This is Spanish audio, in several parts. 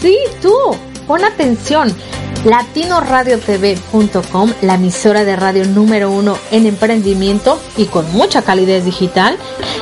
Sí, tú. Pon atención. LatinoRadioTV.com, la emisora de radio número uno en emprendimiento y con mucha calidez digital,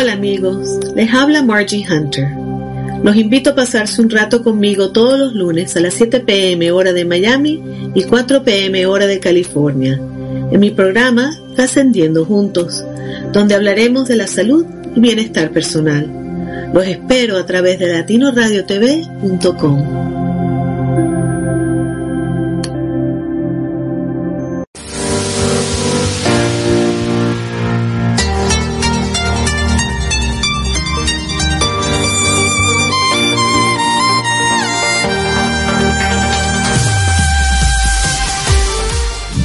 Hola amigos, les habla Margie Hunter. Los invito a pasarse un rato conmigo todos los lunes a las 7 pm hora de Miami y 4 pm hora de California, en mi programa Trascendiendo Juntos, donde hablaremos de la salud y bienestar personal. Los espero a través de latinoradiotv.com.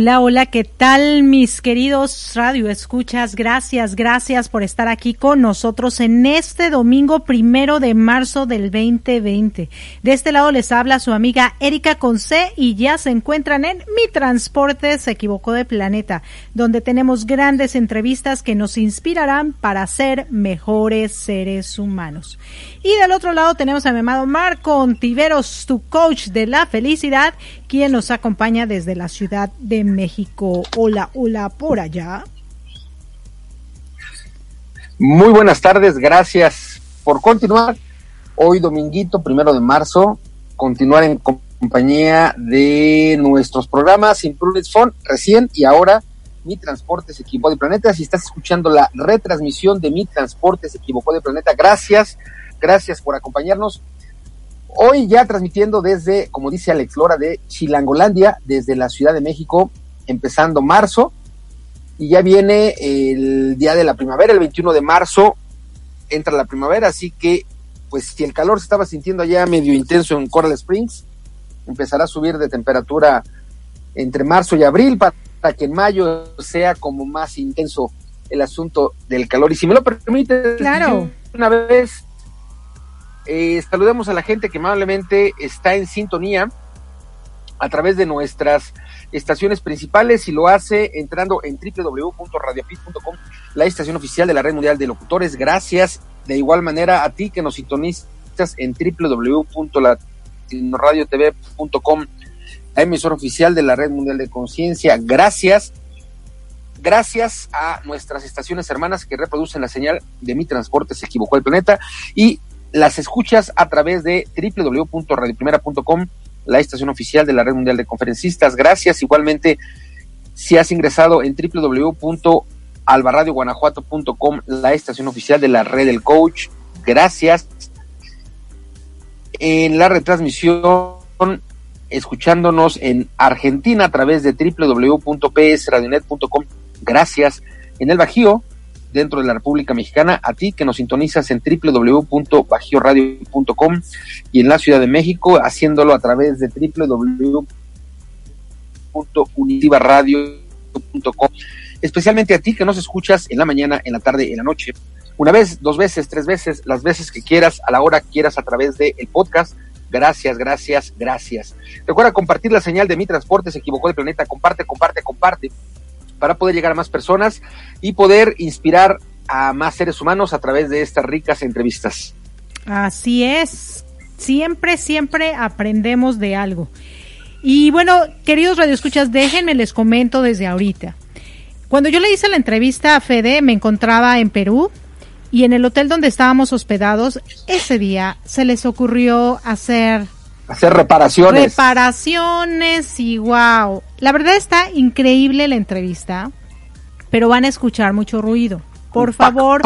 Hola, hola, ¿qué tal mis queridos radio escuchas? Gracias, gracias por estar aquí con nosotros en este domingo primero de marzo del 2020. De este lado les habla su amiga Erika Conce y ya se encuentran en Mi Transporte se equivocó de planeta, donde tenemos grandes entrevistas que nos inspirarán para ser mejores seres humanos. Y del otro lado tenemos a mi amado Marco Ontiveros, tu coach de la felicidad, quien nos acompaña desde la ciudad de México. Hola, hola, por allá. Muy buenas tardes, gracias por continuar. Hoy dominguito, primero de marzo, continuar en compañía de nuestros programas Improved Phone, recién y ahora Mi Transporte se de planeta. Si estás escuchando la retransmisión de Mi Transporte se de planeta, gracias, gracias por acompañarnos. Hoy ya transmitiendo desde, como dice Alex Lora, de Chilangolandia, desde la Ciudad de México, empezando marzo. Y ya viene el día de la primavera, el 21 de marzo, entra la primavera, así que, pues si el calor se estaba sintiendo allá medio intenso en Coral Springs, empezará a subir de temperatura entre marzo y abril para que en mayo sea como más intenso el asunto del calor. Y si me lo permite, claro. una vez eh, saludemos a la gente que amablemente está en sintonía a través de nuestras estaciones principales y lo hace entrando en www.radiopit.com, la estación oficial de la Red Mundial de Locutores. Gracias de igual manera a ti que nos sintonizas en www.radiotv.com, la emisora oficial de la Red Mundial de Conciencia. Gracias. Gracias a nuestras estaciones hermanas que reproducen la señal de mi transporte se equivocó el planeta y las escuchas a través de www.radioprimera.com, la estación oficial de la Red Mundial de Conferencistas. Gracias. Igualmente, si has ingresado en www.albarradioguanajuato.com, la estación oficial de la Red del Coach. Gracias. En la retransmisión, escuchándonos en Argentina a través de www.psradionet.com. Gracias. En el Bajío, dentro de la República Mexicana, a ti que nos sintonizas en www.bajioradio.com y en la Ciudad de México, haciéndolo a través de www.unitivaradio.com. Especialmente a ti que nos escuchas en la mañana, en la tarde, en la noche. Una vez, dos veces, tres veces, las veces que quieras, a la hora quieras a través del el podcast. Gracias, gracias, gracias. Recuerda compartir la señal de mi transporte, se equivocó de planeta. Comparte, comparte, comparte para poder llegar a más personas y poder inspirar a más seres humanos a través de estas ricas entrevistas. Así es, siempre, siempre aprendemos de algo. Y bueno, queridos radioescuchas, déjenme les comento desde ahorita. Cuando yo le hice la entrevista a Fede, me encontraba en Perú y en el hotel donde estábamos hospedados, ese día se les ocurrió hacer hacer reparaciones. Reparaciones y wow. La verdad está increíble la entrevista, pero van a escuchar mucho ruido. Por favor,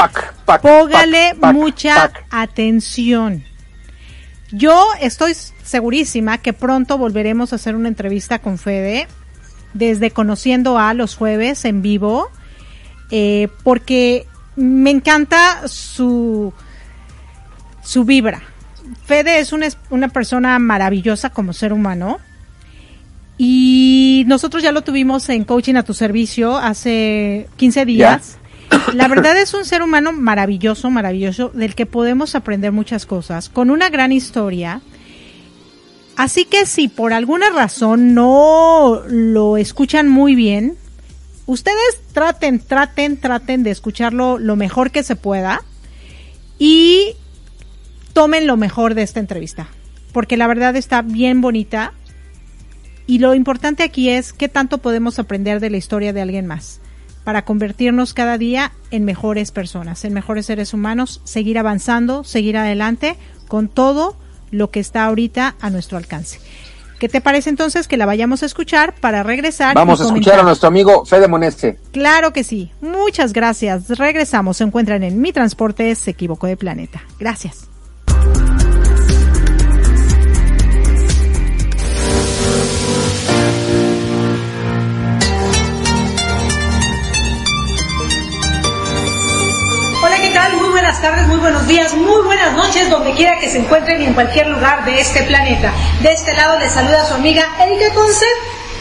póngale mucha atención. Yo estoy segurísima que pronto volveremos a hacer una entrevista con Fede, desde Conociendo a los jueves en vivo, eh, porque me encanta su, su vibra Fede es una, una persona maravillosa como ser humano. Y nosotros ya lo tuvimos en Coaching a tu servicio hace 15 días. La verdad es un ser humano maravilloso, maravilloso, del que podemos aprender muchas cosas, con una gran historia. Así que si por alguna razón no lo escuchan muy bien, ustedes traten, traten, traten de escucharlo lo mejor que se pueda. Y tomen lo mejor de esta entrevista, porque la verdad está bien bonita y lo importante aquí es qué tanto podemos aprender de la historia de alguien más para convertirnos cada día en mejores personas, en mejores seres humanos, seguir avanzando, seguir adelante con todo lo que está ahorita a nuestro alcance. ¿Qué te parece entonces que la vayamos a escuchar para regresar? Vamos a escuchar a nuestro amigo Fede Moneste. Claro que sí. Muchas gracias. Regresamos. Se encuentran en Mi Transporte Se Equivocó de Planeta. Gracias. Buenas tardes, muy buenos días, muy buenas noches, donde quiera que se encuentren y en cualquier lugar de este planeta. De este lado les saluda su amiga Erika Conce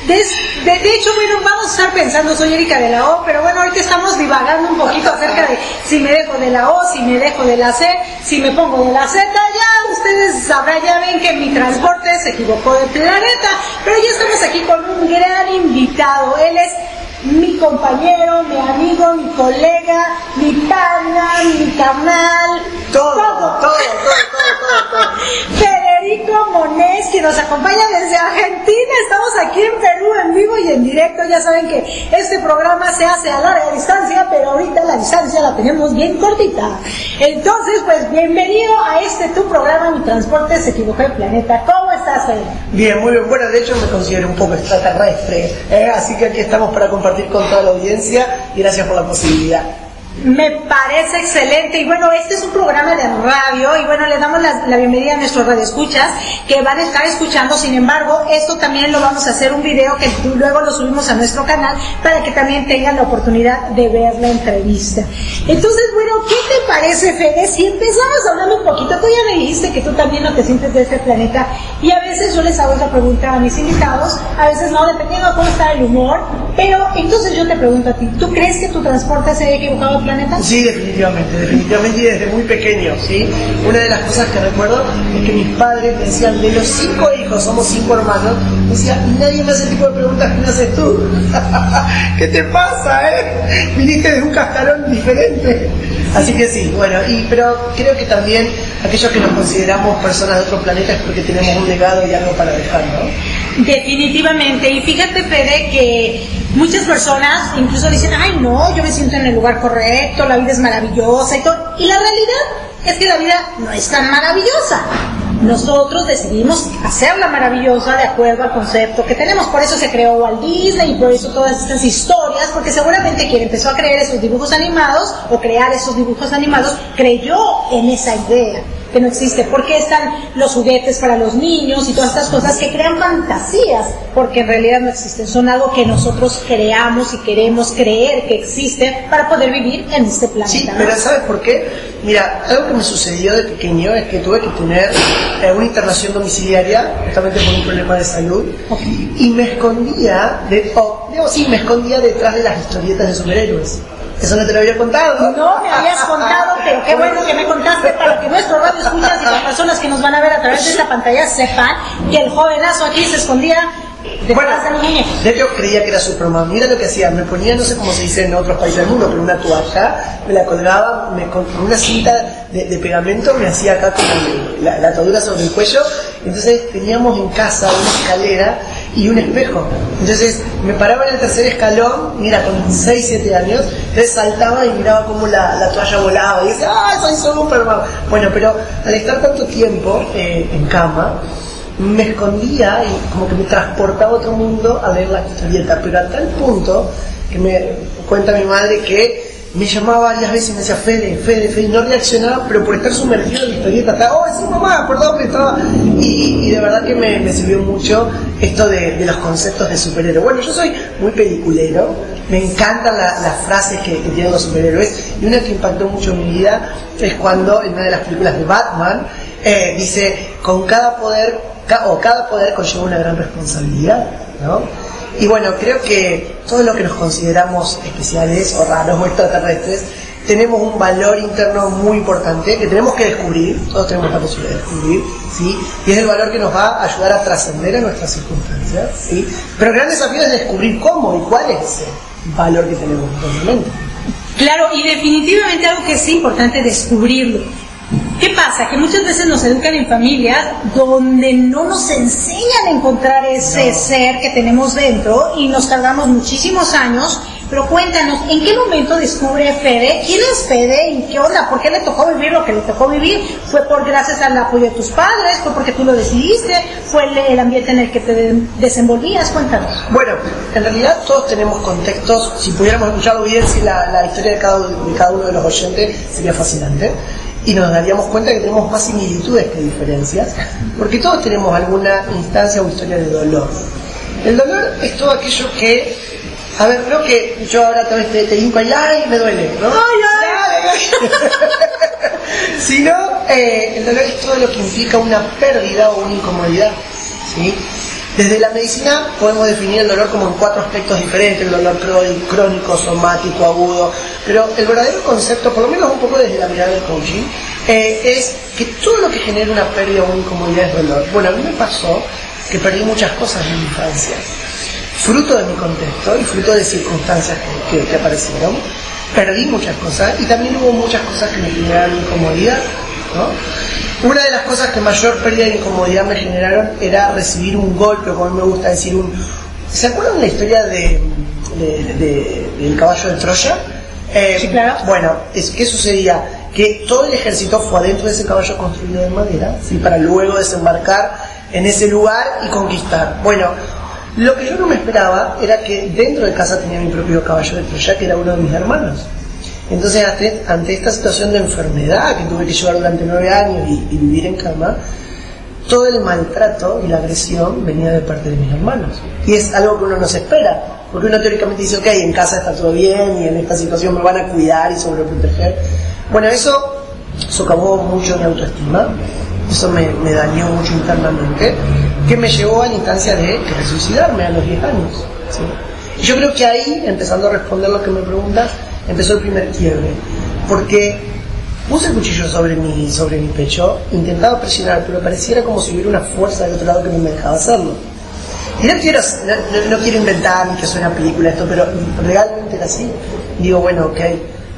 de, hecho, bueno, vamos a estar pensando, soy Erika de la O, pero bueno, ahorita estamos divagando un poquito acerca de si me dejo de la O, si me dejo de la C, si me pongo de la Z, ya ustedes sabrán, ya ven que mi transporte se equivocó de planeta, pero ya estamos aquí con un gran invitado, él es mi compañero, mi amigo, mi colega, mi pana, mi canal, todo, todo, todo, todo, todo, Federico Monés, que nos acompaña desde Argentina. Estamos aquí en Perú en vivo y en directo. Ya saben que este programa se hace a larga distancia, pero ahorita la distancia la tenemos bien cortita. Entonces, pues bienvenido a este tu programa, Mi Transporte se equivocó el planeta. ¿Cómo estás, Federico? Bien, muy bien. Bueno, de hecho me considero un poco extraterrestre, ¿eh? así que aquí estamos para compartir con toda la audiencia gracias por la posibilidad. Me parece excelente y bueno, este es un programa de radio y bueno, le damos la, bienvenida a nuestros radioescuchas que van a estar escuchando, sin embargo, esto también lo vamos a hacer un video que luego lo subimos a nuestro canal para que también tengan la oportunidad de ver la entrevista. Entonces, bueno, ¿qué te parece, Fede? Si empezamos hablando un poquito, tú ya me dijiste que tú también no te sientes de este planeta y a veces yo les hago esa pregunta a mis invitados, a veces no, dependiendo de cómo está el humor, pero entonces yo te pregunto a ti, ¿tú crees que tu transporte se ha equivocado planeta? Sí, definitivamente, definitivamente y desde muy pequeño, ¿sí? Una de las cosas que recuerdo es que mis padres decían, de los cinco hijos, somos cinco hermanos, me decían, nadie me hace ese tipo de preguntas que me haces tú. ¿Qué te pasa, eh? Viniste de un cascarón diferente. Así que sí, bueno, y, pero creo que también aquellos que nos consideramos personas de otro planeta es porque tenemos un legado y algo para dejar, ¿no? Definitivamente, y fíjate Fede que muchas personas incluso dicen, ay no, yo me siento en el lugar correcto, la vida es maravillosa y todo, y la realidad es que la vida no es tan maravillosa. Nosotros decidimos hacerla maravillosa de acuerdo al concepto que tenemos. Por eso se creó Walt Disney y por eso todas estas historias, porque seguramente quien empezó a crear esos dibujos animados o crear esos dibujos animados creyó en esa idea que no existe. ¿Por qué están los juguetes para los niños y todas estas cosas que crean fantasías? Porque en realidad no existen. Son algo que nosotros creamos y queremos creer que existe para poder vivir en este planeta. Sí, pero ¿sabes por qué? Mira, algo que me sucedió de pequeño es que tuve que tener eh, una internación domiciliaria, justamente por un problema de salud, y me escondía, de, oh, sí, me escondía detrás de las historietas de superhéroes. Eso no te lo había contado. No me habías contado, pero qué bueno que me contaste para que nuestro radio escuchas y las personas que nos van a ver a través de esta pantalla sepan que el jovenazo aquí se escondía bueno, de hecho creía que era Superman. Mira lo que hacía, me ponía, no sé cómo se dice en otros países del mundo, pero una toalla, me la colgaba, me, con una cinta de, pegamento me hacía acá la, la atadura sobre el cuello. Entonces teníamos en casa una escalera y un espejo. Entonces me paraba en el tercer escalón, mira, con 6, 7 años, entonces saltaba y miraba cómo la, toalla volaba y decía, ¡ah, soy Superman! Bueno, pero al estar tanto tiempo eh, en cama, me escondía y como que me transportaba a otro mundo a leer la historieta, pero a tal punto que me cuenta mi madre que me llamaba varias veces y me decía, Fede, Fede, Fede, y no reaccionaba, pero por estar sumergido en la historieta, estaba, oh, sí, mamá, perdón que estaba. Y, de verdad que me, sirvió mucho esto de, los conceptos de superhéroe. Bueno, yo soy muy peliculero, me encantan las frases que, tienen los superhéroes, y una que impactó mucho en mi vida es cuando en una de las películas de Batman eh, dice, con cada poder, o cada poder conlleva una gran responsabilidad, ¿no? Y bueno, creo que todo lo que nos consideramos especiales o raros o extraterrestres, tenemos un valor interno muy importante que tenemos que descubrir, todos tenemos la posibilidad de descubrir, ¿sí? Y es el valor que nos va a ayudar a trascender a nuestras circunstancias, ¿sí? Pero el gran desafío es descubrir cómo y cuál es ese valor que tenemos en Claro, y definitivamente algo que es importante descubrirlo. ¿Qué pasa? Que muchas veces nos educan en familias donde no nos enseñan a encontrar ese ser que tenemos dentro y nos tardamos muchísimos años. Pero cuéntanos, ¿en qué momento descubre Fede? ¿Quién es Fede? ¿Y qué onda? ¿Por qué le tocó vivir lo que le tocó vivir? ¿Fue por gracias al apoyo de tus padres? ¿Fue porque tú lo decidiste? ¿Fue el, ambiente en el que te desenvolvías? Cuéntanos. Bueno, en realidad todos tenemos contextos. Si pudiéramos escucharlo bien, si la, historia de cada, de cada uno de los oyentes sería fascinante y nos daríamos cuenta que tenemos más similitudes que diferencias, porque todos tenemos alguna instancia o historia de dolor. El dolor es todo aquello que, a ver, creo que yo ahora tal vez te, te y ¡ay! me duele, ¿no? ¡Ay, ay! Sino, eh, el dolor es todo lo que implica una pérdida o una incomodidad, ¿sí? Desde la medicina podemos definir el dolor como en cuatro aspectos diferentes, el dolor crónico, somático, agudo, pero el verdadero concepto, por lo menos un poco desde la mirada del coaching, eh, es que todo lo que genera una pérdida o incomodidad es dolor. Bueno, a mí me pasó que perdí muchas cosas en mi infancia, fruto de mi contexto y fruto de circunstancias que, aparecieron. Perdí muchas cosas y también hubo muchas cosas que me generaron incomodidad. Una de las cosas que mayor pérdida de incomodidad me generaron era recibir un golpe, como a mí me gusta decir, un... ¿Se acuerdan de la historia de, del caballo de Troya? Eh, sí, claro. Bueno, es, ¿qué sucedía? Que todo el ejército fue adentro de ese caballo construido de madera, ¿sí? para luego desembarcar en ese lugar y conquistar. Bueno, lo que yo no me esperaba era que dentro de casa tenía mi propio caballo de Troya, que era uno de mis hermanos. Entonces, ante, esta situación de enfermedad que tuve que llevar durante nueve años y, vivir en cama, todo el maltrato y la agresión venía de parte de mis hermanos. Y es algo que uno no se espera, porque uno teóricamente dice, ok, en casa está todo bien y en esta situación me van a cuidar y sobreproteger. Bueno, eso socavó mucho mi autoestima, eso me, dañó mucho internamente, que me llevó a la instancia de suicidarme a los 10 años. Y yo creo que ahí, empezando a responder lo que me preguntas, empezó el primer quiebre. Porque puse el cuchillo sobre mi, sobre mi pecho, intentaba presionar, pero pareciera como si hubiera una fuerza del otro lado que no me dejaba hacerlo. Y no quiero, no, quiero inventar ni que suene una película esto, pero realmente era así. Digo, bueno, ok,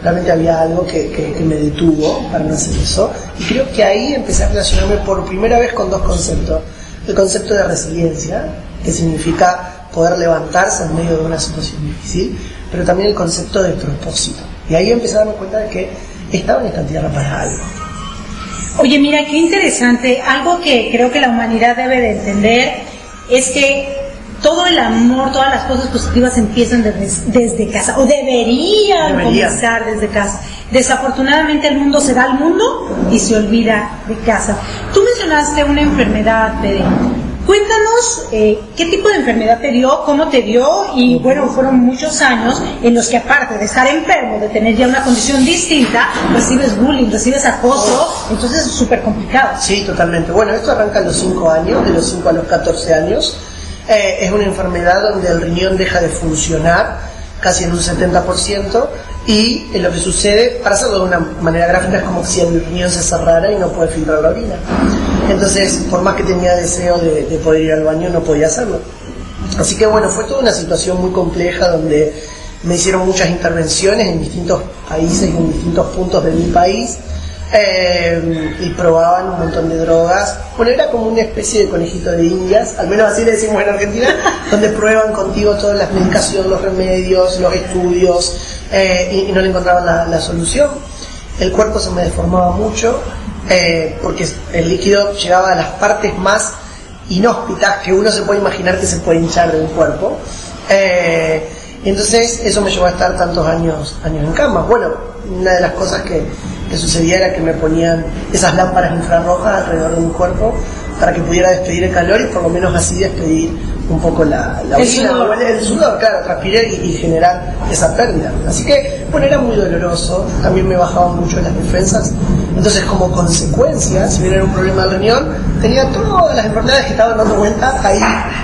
realmente había algo que, que, me detuvo para no hacer eso. Y creo que ahí empecé a relacionarme por primera vez con dos conceptos. El concepto de resiliencia, que significa poder levantarse en medio de una situación difícil, pero también el concepto de propósito. Y ahí empecé a darme cuenta de que estaba en esta tierra para algo. Oye, mira, qué interesante. Algo que creo que la humanidad debe de entender es que todo el amor, todas las cosas positivas empiezan desde, casa, o deberían comenzar desde casa. Desafortunadamente el mundo se da al mundo y se olvida de casa. Tú mencionaste una enfermedad, de Cuéntanos eh, qué tipo de enfermedad te dio, cómo te dio y bueno, fueron muchos años en los que aparte de estar enfermo, de tener ya una condición distinta, recibes bullying, recibes acoso, entonces es súper complicado. Sí, totalmente. Bueno, esto arranca a los 5 años, de los 5 a los 14 años. Eh, es una enfermedad donde el riñón deja de funcionar casi en un 70% y lo que sucede, para hacerlo de una manera gráfica, es como si el riñón se cerrara y no puede filtrar la orina. Entonces, por más que tenía deseo de, poder ir al baño, no podía hacerlo. Así que bueno, fue toda una situación muy compleja donde me hicieron muchas intervenciones en distintos países y en distintos puntos de mi país. Eh, y probaban un montón de drogas. Bueno, era como una especie de conejito de indias, al menos así le decimos en Argentina, donde prueban contigo todas las medicaciones, los remedios, los estudios, eh, y, no le encontraban la, solución. El cuerpo se me deformaba mucho eh, porque el líquido llegaba a las partes más inhóspitas que uno se puede imaginar que se puede hinchar de un cuerpo. Entonces eso me llevó a estar tantos años, años en cama. Bueno, una de las cosas que, que sucedía era que me ponían esas lámparas infrarrojas alrededor de mi cuerpo para que pudiera despedir el calor y por lo menos así despedir un poco la, la el, sudor. el sudor, claro, transpirar y, generar esa pérdida. Así que, bueno, era muy doloroso, también me bajaban mucho las defensas. Entonces, como consecuencia, si hubiera un problema de riñón, tenía todas las enfermedades que estaban dando vuelta ahí.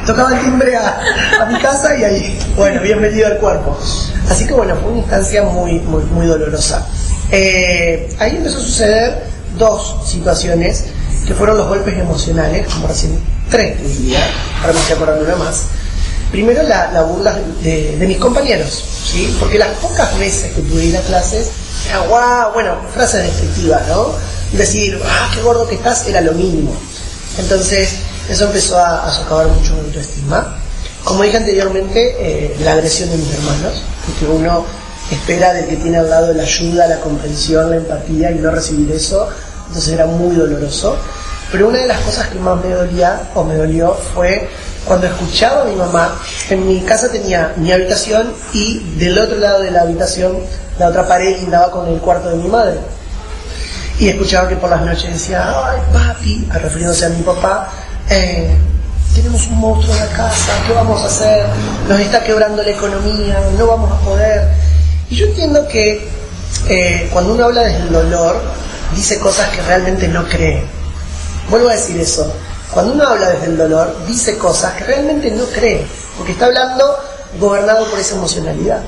Tocaba el timbre a, a, mi casa y ahí, bueno, bienvenido al cuerpo. Así que, bueno, fue una instancia muy, muy, muy dolorosa. Eh, ahí empezó a suceder dos situaciones que fueron los golpes emocionales, como recién tres diría, para me estoy acordando una más. Primero la, la burla de, mis compañeros, ¿sí? porque las pocas veces que pude ir a clases, era guau, bueno, frases descriptivas, ¿no? Decir, ah, qué gordo que estás, era lo mínimo. Entonces, eso empezó a, socavar mucho mi autoestima. Como dije anteriormente, eh, la agresión de mis hermanos, porque uno espera del que tiene al lado la ayuda, la comprensión, la empatía y no recibir eso, entonces era muy doloroso. Pero una de las cosas que más me dolía o me dolió fue cuando escuchaba a mi mamá, en mi casa tenía mi habitación y del otro lado de la habitación, la otra pared lindaba con el cuarto de mi madre. Y escuchaba que por las noches decía, ay papi, refiriéndose a mi papá, eh, tenemos un monstruo en la casa, ¿qué vamos a hacer? Nos está quebrando la economía, no vamos a poder. Y yo entiendo que eh, cuando uno habla del dolor, dice cosas que realmente no cree. Vuelvo a decir eso. cuando uno habla desde el dolor, dice cosas que realmente no cree, porque está hablando gobernado por esa emocionalidad.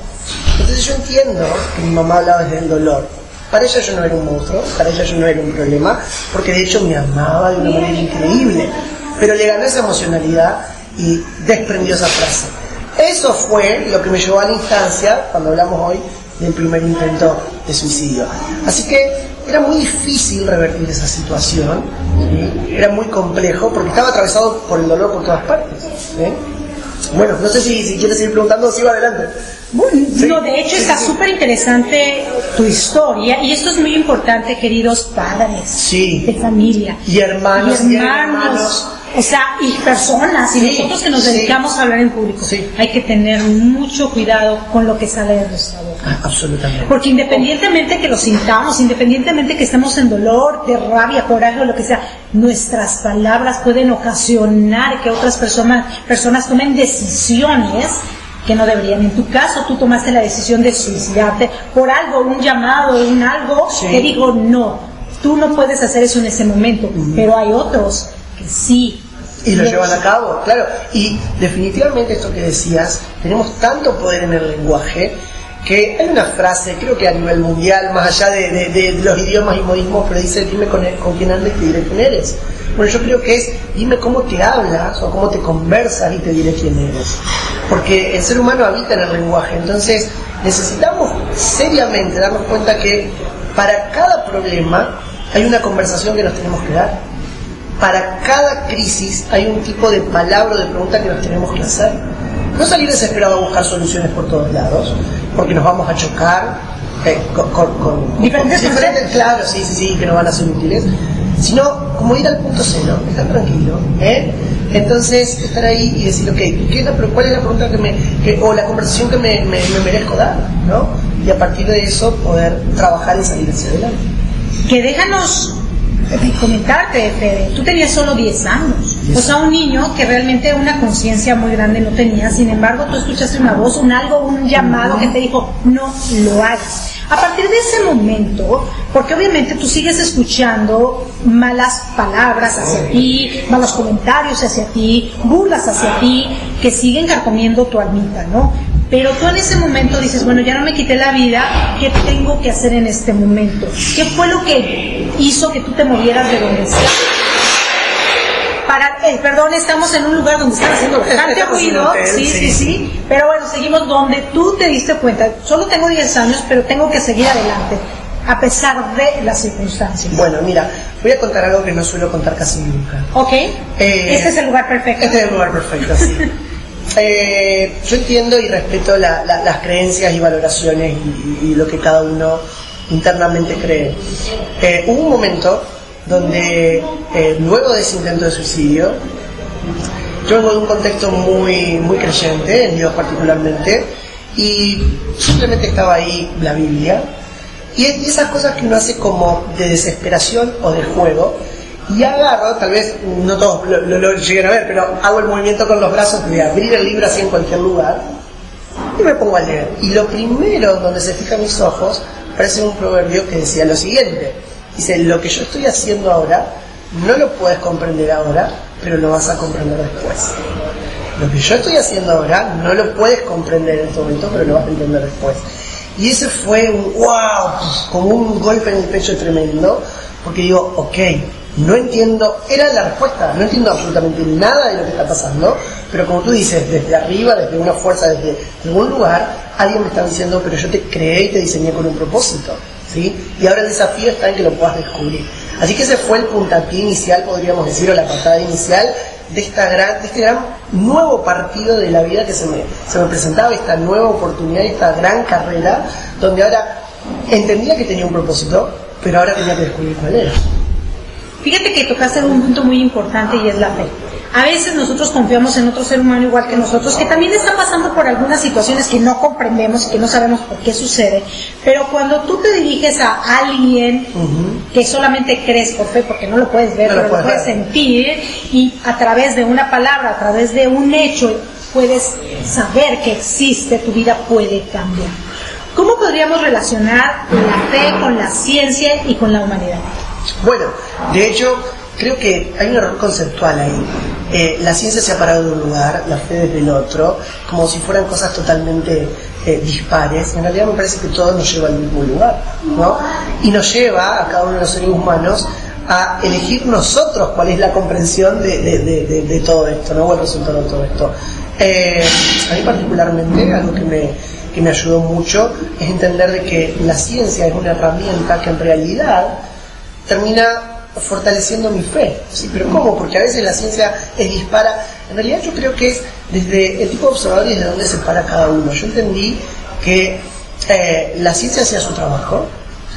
Entonces yo entiendo que mi mamá hablaba desde el dolor. Para ella yo no era un monstruo, para ella yo no era un problema, porque de hecho me amaba de una manera increíble. Pero le ganó esa emocionalidad y desprendió esa frase. Eso fue lo que me llevó a la instancia, cuando hablamos hoy, del primer intento de suicidio. Así que era muy difícil revertir esa situación, era muy complejo porque estaba atravesado por el dolor por todas partes. ¿eh? Bueno, no sé si, si quieres seguir preguntando o si va adelante. No, de hecho está súper interesante tu historia y esto es muy importante, queridos padres de familia. Y hermanos. Y hermanos. O sea, y personas, y nosotros que nos dedicamos a hablar en público, hay que tener mucho cuidado con lo que sale de nuestra boca. Ah, absolutamente. Porque independientemente que lo sintamos, independientemente que estemos en dolor, de rabia, coraje o lo que sea, nuestras palabras pueden ocasionar que otras personas, personas tomen decisiones que no deberían. En tu caso, tú tomaste la decisión de suicidarte por algo, un llamado, un algo que dijo no. Tú no puedes hacer eso en ese momento, pero hay otros que sí y lo llevan a cabo, claro. Y definitivamente esto que decías, tenemos tanto poder en el lenguaje que hay una frase, creo que a nivel mundial, más allá de, los idiomas y modismos, pero dice, dime con, con quién andas y te diré quién eres. Bueno, yo creo que es, dime cómo te hablas o cómo te conversas y te diré quién eres. Porque el ser humano habita en el lenguaje, entonces necesitamos seriamente darnos cuenta que para cada problema hay una conversación que nos tenemos que dar para cada crisis hay un tipo de palabra o de pregunta que nos tenemos que hacer. No salir desesperado a buscar soluciones por todos lados, porque nos vamos a chocar eh, con, diferentes, claro, sí, sí, sí, que nos van a ser útiles, sino como ir al punto cero, estar tranquilo, ¿eh? Entonces, estar ahí y decir, ok, ¿qué ¿cuál es la pregunta que me, o la conversación que me, me, merezco dar? ¿no? Y a partir de eso poder trabajar y salir hacia adelante. Que déjanos comentarte, Fede, tú tenías solo 10 años. O sea, un niño que realmente una conciencia muy grande no tenía. Sin embargo, tú escuchaste una voz, un algo, un llamado que te dijo, no lo hagas. A partir de ese momento, porque obviamente tú sigues escuchando malas palabras hacia ti, malos comentarios hacia ti, burlas hacia ti, que siguen carcomiendo tu almita, ¿no? Pero tú en ese momento dices, bueno, ya no me quité la vida, ¿qué tengo que hacer en este momento? ¿Qué fue lo que hizo que tú te movieras de donde estás? Para, eh, perdón, estamos en un lugar donde están haciendo bastante ruido, sí, sí, sí, pero bueno, seguimos donde tú te diste cuenta. Solo tengo 10 años, pero tengo que seguir adelante, a pesar de las circunstancias. Bueno, mira, voy a contar algo que no suelo contar casi nunca. Ok, eh, este es el lugar perfecto. Este es el lugar perfecto, sí. Eh, yo entiendo y respeto las creencias y valoraciones y, lo que cada uno internamente cree. Eh, hubo un momento donde, eh, luego de ese intento de suicidio, yo vengo de un contexto muy, muy creyente, en Dios particularmente, y simplemente estaba ahí la Biblia, y esas cosas que uno hace como de desesperación o de juego, y agarro, tal vez no todos lo, lleguen a ver, pero hago el movimiento con los brazos de abrir el libro así en cualquier lugar y me pongo a leer. Y lo primero donde se fijan mis ojos parece un proverbio que decía lo siguiente. Dice, lo que yo estoy haciendo ahora no lo puedes comprender ahora, pero lo vas a comprender después. Lo que yo estoy haciendo ahora no lo puedes comprender en este momento, pero lo vas a entender después. Y ese fue un wow, como un golpe en el pecho tremendo, porque digo, ok, no entiendo, era la respuesta, no entiendo absolutamente nada de lo que está pasando, pero como tú dices, desde arriba, desde una fuerza, desde algún lugar, alguien me está diciendo, pero yo te creé y te diseñé con un propósito, ¿sí? Y ahora el desafío está en que lo puedas descubrir. Así que ese fue el puntapié inicial, podríamos decir, o la patada inicial de, esta gran, de este gran nuevo partido de la vida que se me, se me presentaba, esta nueva oportunidad, esta gran carrera, donde ahora entendía que tenía un propósito, pero ahora tenía que descubrir cuál era. Fíjate que tocaste un punto muy importante y es la fe. A veces nosotros confiamos en otro ser humano igual que nosotros, que también está pasando por algunas situaciones que no comprendemos y que no sabemos por qué sucede, pero cuando tú te diriges a alguien que solamente crees por fe, porque no lo puedes ver, pero lo puedes sentir, y a través de una palabra, a través de un hecho, puedes saber que existe, tu vida puede cambiar. ¿Cómo podríamos relacionar la fe con la ciencia y con la humanidad? Bueno, de hecho, creo que hay un error conceptual ahí. Eh, la ciencia se ha parado de un lugar, la fe desde el otro, como si fueran cosas totalmente eh, dispares. En realidad me parece que todo nos lleva al mismo lugar, ¿no? Y nos lleva a cada uno de los seres humanos a elegir nosotros cuál es la comprensión de, todo esto, ¿no? O el resultado de todo esto. Eh, a mí particularmente, algo que me, que me ayudó mucho es entender de que la ciencia es una herramienta que en realidad termina fortaleciendo mi fe. ¿sí? Pero ¿cómo? Porque a veces la ciencia es dispara. En realidad yo creo que es desde el tipo de observador y desde dónde se para cada uno. Yo entendí que eh, la ciencia hacía su trabajo.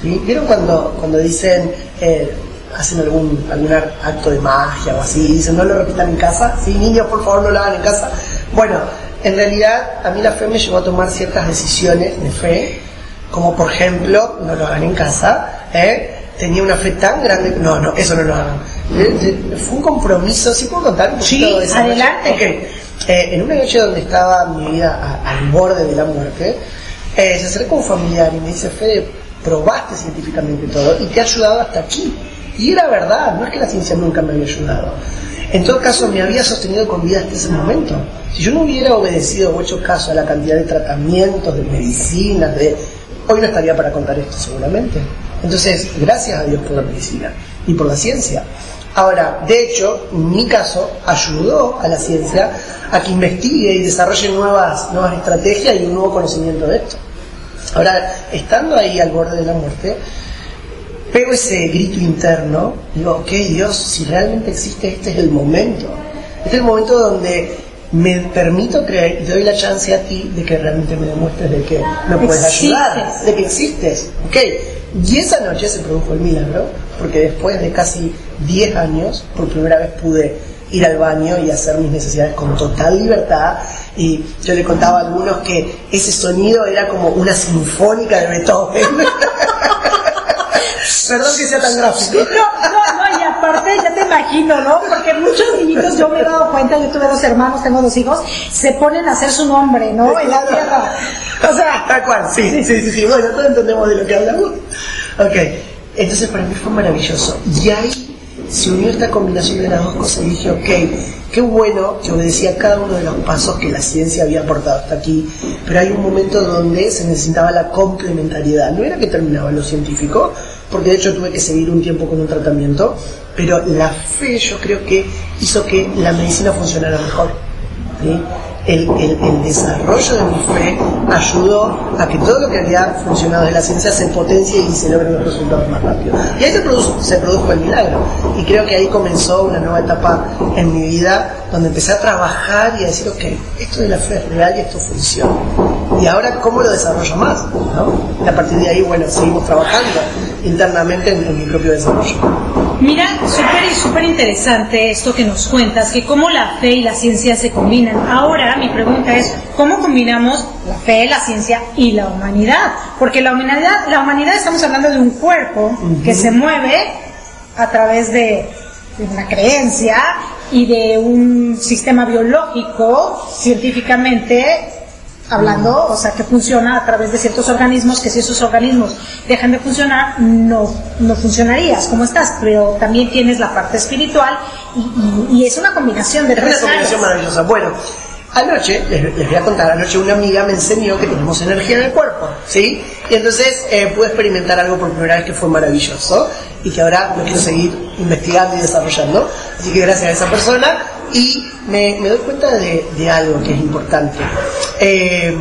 ¿sí? ¿Vieron cuando, cuando dicen, eh, hacen algún, algún acto de magia o así, dicen no lo repitan en casa? ¿Sí? Niños, por favor, no lo hagan en casa. Bueno, en realidad a mí la fe me llevó a tomar ciertas decisiones de fe, como por ejemplo, no lo hagan en casa, ¿eh? Tenía una fe tan grande. No, no, eso no lo hagan. Fue un compromiso, ¿sí puedo contar un poquito de adelante. Eh, en una noche donde estaba mi vida al borde de la muerte, eh, se acerca un familiar y me dice, Fede, probaste científicamente todo y te ha ayudado hasta aquí. Y era verdad, no es que la ciencia nunca me había ayudado. En todo caso, me había sostenido con vida hasta ese momento. Si yo no hubiera obedecido o hecho caso a la cantidad de tratamientos, de medicinas, de... hoy no estaría para contar esto seguramente. Entonces, gracias a Dios por la medicina y por la ciencia. Ahora, de hecho, en mi caso, ayudó a la ciencia a que investigue y desarrolle nuevas, nuevas estrategias y un nuevo conocimiento de esto. Ahora, estando ahí al borde de la muerte, pego ese grito interno, digo, ok Dios, si realmente existe, este es el momento. Este es el momento donde me permito creer y te doy la chance a ti de que realmente me demuestres de que me puedes ayudar, de que existes. Ok, y esa noche se produjo el milagro, porque después de casi 10 años, por primera vez pude ir al baño y hacer mis necesidades con total libertad. Y yo le contaba a algunos que ese sonido era como una sinfónica de Beethoven. Perdón que sea tan gráfico. No, no, no, y aparte ya te imagino, ¿no? Porque muchos niñitos, yo me he dado cuenta, yo tuve dos hermanos, tengo dos hijos, se ponen a hacer su nombre, ¿no? En la tierra. O sea. Tal cual, sí, sí, sí, sí, bueno, todos entendemos de lo que hablamos. Ok, entonces para mí fue maravilloso. Y ahí se unió esta combinación de las dos cosas y dije, ok, qué bueno que obedecía cada uno de los pasos que la ciencia había aportado hasta aquí, pero hay un momento donde se necesitaba la complementariedad. No era que terminaba lo científico, porque de hecho tuve que seguir un tiempo con un tratamiento, pero la fe yo creo que hizo que la medicina funcionara mejor. El, desarrollo de mi fe ayudó a que todo lo que había funcionado de la ciencia se potencie y se logren los resultados más rápido. Y ahí se produjo, se produjo el milagro. Y creo que ahí comenzó una nueva etapa en mi vida donde empecé a trabajar y a decir, ok, esto de la fe es real y esto funciona. Y ahora, ¿cómo lo desarrollo más? Y a partir de ahí, bueno, seguimos trabajando internamente en, mi propio desarrollo. Mira, súper súper interesante esto que nos cuentas, que cómo la fe y la ciencia se combinan. Ahora mi pregunta es, ¿cómo combinamos la fe, la ciencia y la humanidad? Porque la humanidad, la humanidad estamos hablando de un cuerpo que se mueve a través de, de una creencia y de un sistema biológico científicamente hablando, o sea, que funciona a través de ciertos organismos, que si esos organismos dejan de funcionar, no, no funcionarías como estás, pero también tienes la parte espiritual y, es una combinación de es una combinación maravillosa. Bueno, anoche, les, voy a contar, anoche una amiga me enseñó que tenemos energía en el cuerpo, ¿sí? Y entonces eh, pude experimentar algo por primera vez que fue maravilloso y que ahora lo quiero seguir investigando y desarrollando. Así que gracias a esa persona y me, doy cuenta de, algo que es importante. Eh,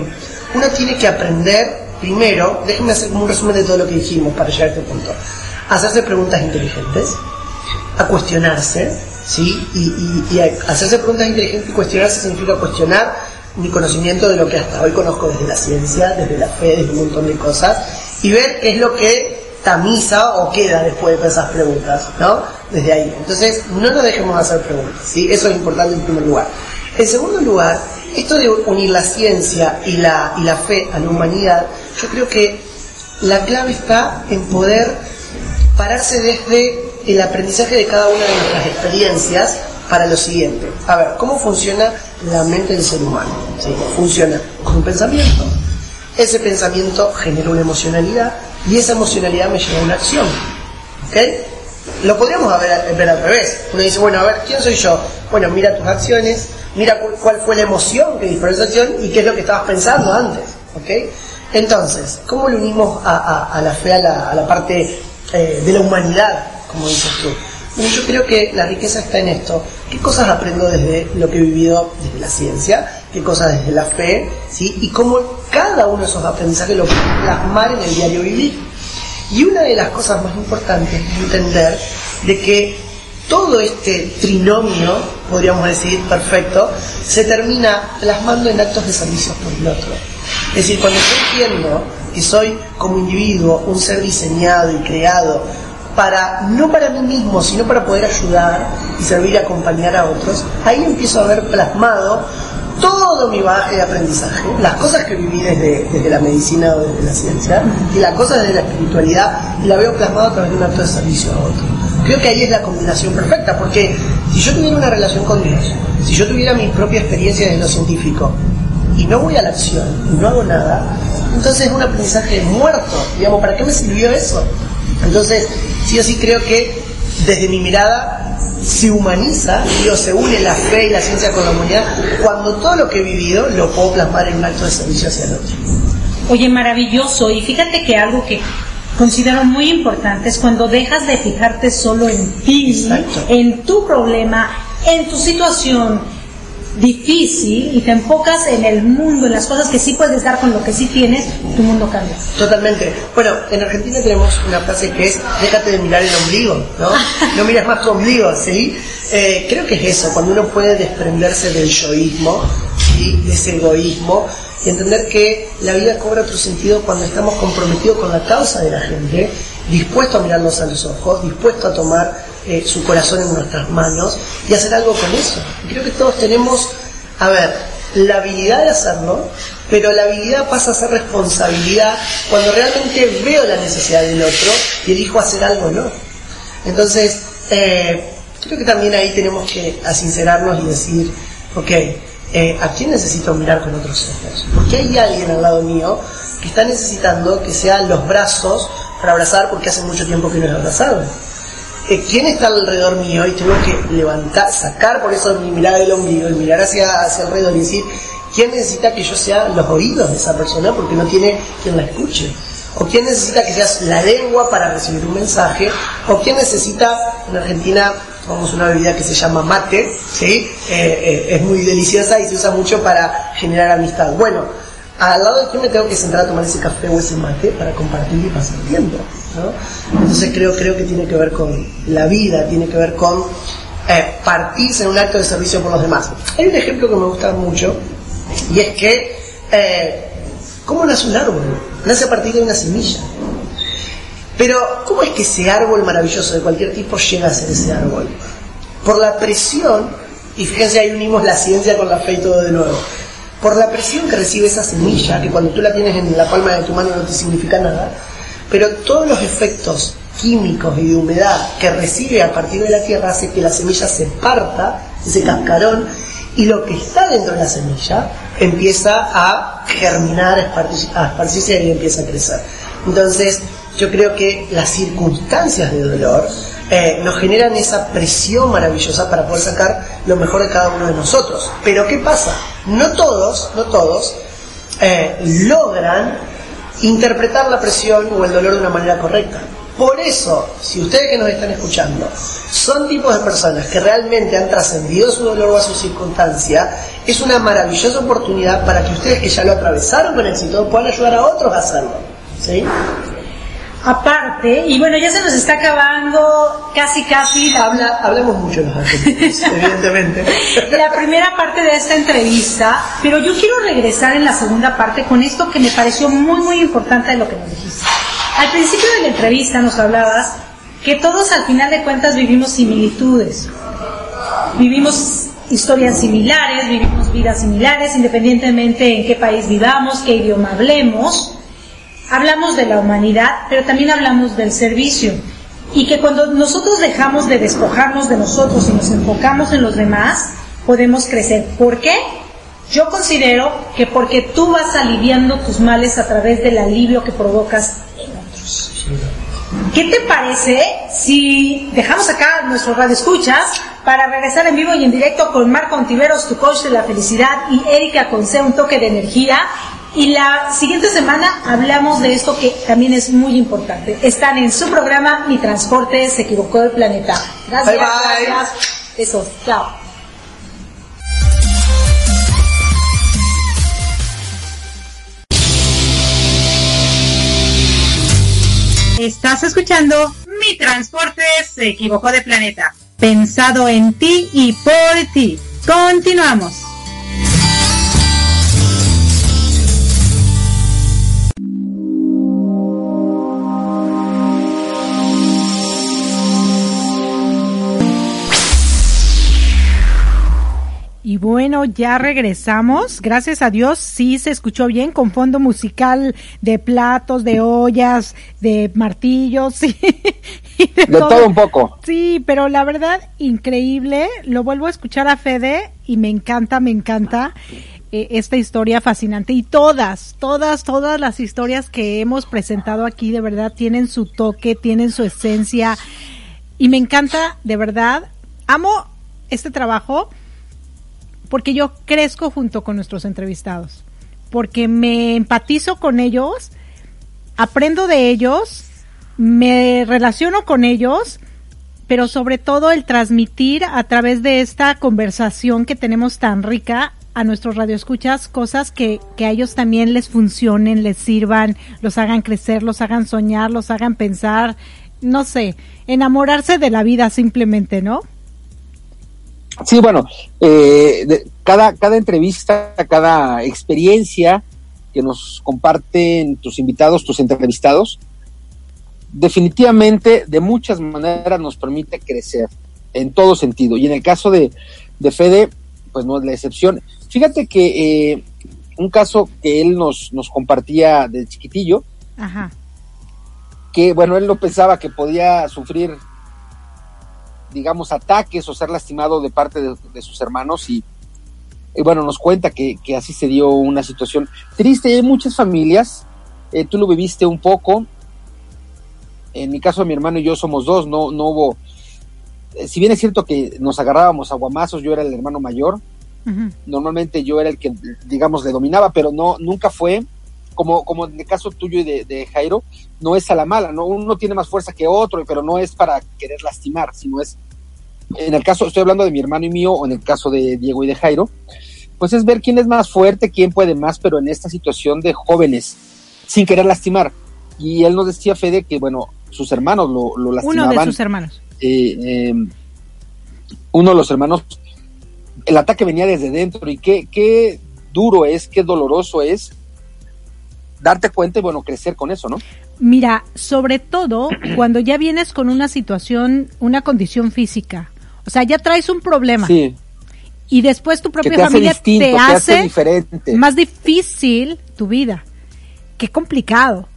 uno tiene que aprender, primero, déjenme hacer un resumen de todo lo que dijimos para llegar a este punto, hacerse preguntas inteligentes, a cuestionarse, ¿sí? Y, hacerse preguntas inteligentes y cuestionarse significa cuestionar mi conocimiento de lo que hasta hoy conozco desde la ciencia, desde la fe, desde un montón de cosas, y ver qué es lo que tamiza o queda después de esas preguntas, ¿no? Desde ahí. Entonces, no nos dejemos de hacer preguntas, ¿sí? Eso es importante en primer lugar. En segundo lugar, esto de unir la ciencia y la, y la fe a la humanidad, yo creo que la clave está en poder pararse desde el aprendizaje de cada una de nuestras experiencias para lo siguiente. A ver, ¿cómo funciona la mente del ser humano? Funciona con un pensamiento. Ese pensamiento genera una emocionalidad y esa emocionalidad me lleva a una acción. ¿Ok? lo podríamos ver, ver al revés. Uno dice, bueno, a ver, ¿quién soy yo? Bueno, mira tus acciones, mira cuál fue la emoción que disparó esa acción y qué es lo que estabas pensando antes. ¿Ok? Entonces, ¿cómo lo unimos a, la fe, a la, parte eh, de la humanidad, como dices tú? Yo creo que la riqueza está en esto. ¿Qué cosas aprendo desde lo que he vivido desde la ciencia? ¿Qué cosas desde la fe? ¿sí? Y cómo cada uno de esos aprendizajes lo plasmar en el diario vivir. Y una de las cosas más importantes es entender de que todo este trinomio, podríamos decir, perfecto, se termina plasmando en actos de servicio por el otro. Es decir, cuando yo entiendo que soy como individuo un ser diseñado y creado para, no para mí mismo, sino para poder ayudar y servir y acompañar a otros, ahí empiezo a ver plasmado todo mi bagaje de aprendizaje, las cosas que viví desde, desde la medicina o desde la ciencia, y las cosas desde la espiritualidad, y la veo plasmado a través de un acto de servicio a otro. Creo que ahí es la combinación perfecta, porque si yo tuviera una relación con Dios, si yo tuviera mi propia experiencia desde lo científico, y no voy a la acción, y no hago nada, entonces es un aprendizaje muerto. Digamos, ¿para qué me sirvió eso? Entonces, sí o sí creo que desde mi mirada se humaniza o se une la fe y la ciencia con la humanidad cuando todo lo que he vivido lo puedo plasmar en un acto de servicio hacia el otro. Oye, maravilloso. Y fíjate que algo que considero muy importante es cuando dejas de fijarte solo en ti, en tu problema, en tu situación, difícil y te enfocas en el mundo, en las cosas que sí puedes dar con lo que sí tienes, tu mundo cambia. Totalmente. Bueno, en Argentina tenemos una frase que es, déjate de mirar el ombligo, ¿no? No miras más tu ombligo, ¿sí? Eh, creo que es eso, cuando uno puede desprenderse del yoísmo y de ese egoísmo y entender que la vida cobra otro sentido cuando estamos comprometidos con la causa de la gente, dispuestos a mirarnos a los ojos, dispuestos a tomar eh, su corazón en nuestras manos y hacer algo con eso. creo que todos tenemos, a ver, la habilidad de hacerlo, pero la habilidad pasa a ser responsabilidad cuando realmente veo la necesidad del otro y elijo hacer algo no. Entonces, eh, creo que también ahí tenemos que sincerarnos y decir, ok, eh, ¿a quién necesito mirar con otros ojos? Porque hay alguien al lado mío que está necesitando que sean los brazos para abrazar porque hace mucho tiempo que no es abrazado. Eh, quién está alrededor mío y tengo que levantar, sacar por eso mi mirada del ombligo y mirar hacia, hacia alrededor y decir, ¿quién necesita que yo sea los oídos de esa persona porque no tiene quien la escuche? ¿O quién necesita que seas la lengua para recibir un mensaje? ¿O quién necesita, en Argentina tomamos una bebida que se llama mate, ¿sí? Eh, eh, es muy deliciosa y se usa mucho para generar amistad. Bueno, al lado de quién me tengo que sentar a tomar ese café o ese mate para compartir y pasar tiempo. Entonces creo, creo que tiene que ver con la vida, tiene que ver con eh, partirse en un acto de servicio por los demás. Hay un ejemplo que me gusta mucho y es que, eh, ¿cómo nace un árbol? Nace a partir de una semilla. Pero, ¿cómo es que ese árbol maravilloso de cualquier tipo llega a ser ese árbol? Por la presión, y fíjense, ahí unimos la ciencia con la fe y todo de nuevo. Por la presión que recibe esa semilla, que cuando tú la tienes en la palma de tu mano no te significa nada, pero todos los efectos químicos y de humedad que recibe a partir de la tierra hace que la semilla se parta, ese cascarón, y lo que está dentro de la semilla empieza a germinar, a esparcirse y empieza a crecer. Entonces, yo creo que las circunstancias de dolor eh, nos generan esa presión maravillosa para poder sacar lo mejor de cada uno de nosotros. Pero ¿qué pasa? No todos, no todos eh, logran interpretar la presión o el dolor de una manera correcta. Por eso, si ustedes que nos están escuchando son tipos de personas que realmente han trascendido su dolor o a su circunstancia, es una maravillosa oportunidad para que ustedes que ya lo atravesaron con éxito puedan ayudar a otros a hacerlo. ¿Sí? Aparte, y bueno, ya se nos está acabando casi casi... Habla, hablemos mucho los evidentemente. la primera parte de esta entrevista, pero yo quiero regresar en la segunda parte con esto que me pareció muy, muy importante de lo que nos dijiste. Al principio de la entrevista nos hablabas que todos al final de cuentas vivimos similitudes. Vivimos historias similares, vivimos vidas similares, independientemente en qué país vivamos, qué idioma hablemos hablamos de la humanidad, pero también hablamos del servicio. Y que cuando nosotros dejamos de despojarnos de nosotros y nos enfocamos en los demás, podemos crecer. ¿Por qué? Yo considero que porque tú vas aliviando tus males a través del alivio que provocas en otros. ¿Qué te parece si dejamos acá nuestro radio escuchas para regresar en vivo y en directo con Marco Ontiveros, tu coach de la felicidad, y Erika Conce, un toque de energía? Y la siguiente semana hablamos de esto que también es muy importante. Están en su programa Mi Transporte se equivocó del planeta. Gracias. Bye, bye. Gracias. Besos. Chao. Estás escuchando Mi Transporte se equivocó de planeta. Pensado en ti y por ti. Continuamos. Bueno, ya regresamos. Gracias a Dios, sí se escuchó bien con fondo musical de platos, de ollas, de martillos, sí, y De todo un poco. Sí, pero la verdad, increíble. Lo vuelvo a escuchar a Fede y me encanta, me encanta eh, esta historia fascinante. Y todas, todas, todas las historias que hemos presentado aquí, de verdad, tienen su toque, tienen su esencia. Y me encanta, de verdad. Amo este trabajo porque yo crezco junto con nuestros entrevistados, porque me empatizo con ellos, aprendo de ellos, me relaciono con ellos, pero sobre todo el transmitir a través de esta conversación que tenemos tan rica a nuestros radioescuchas cosas que, que a ellos también les funcionen, les sirvan, los hagan crecer, los hagan soñar, los hagan pensar, no sé, enamorarse de la vida simplemente, ¿no? Sí, bueno, eh, de- cada, cada entrevista, cada experiencia que nos comparten tus invitados, tus entrevistados, definitivamente de muchas maneras nos permite crecer en todo sentido. Y en el caso de, de Fede, pues no es la excepción. Fíjate que eh, un caso que él nos, nos compartía de chiquitillo, Ajá. que bueno, él no pensaba que podía sufrir, digamos, ataques o ser lastimado de parte de, de sus hermanos y, y, bueno, nos cuenta que, que, así se dio una situación triste. Hay muchas familias, eh, tú lo viviste un poco, en mi caso mi hermano y yo somos dos, no, no hubo, eh, si bien es cierto que nos agarrábamos a guamazos, yo era el hermano mayor, uh -huh. normalmente yo era el que, digamos, le dominaba, pero no, nunca fue como, como en el caso tuyo y de, de, Jairo, no es a la mala, ¿no? Uno tiene más fuerza que otro, pero no es para querer lastimar, sino es, en el caso, estoy hablando de mi hermano y mío, o en el caso de Diego y de Jairo, pues es ver quién es más fuerte, quién puede más, pero en esta situación de jóvenes, sin querer lastimar. Y él nos decía, Fede, que bueno, sus hermanos lo, lo lastimaban. Uno de sus hermanos. Eh, eh, uno de los hermanos, el ataque venía desde dentro y qué, qué duro es, qué doloroso es darte cuenta y bueno, crecer con eso, ¿no? Mira, sobre todo cuando ya vienes con una situación, una condición física. O sea, ya traes un problema. Sí. Y después tu propia te familia hace distinto, te, te hace, hace diferente. más difícil tu vida. Qué complicado.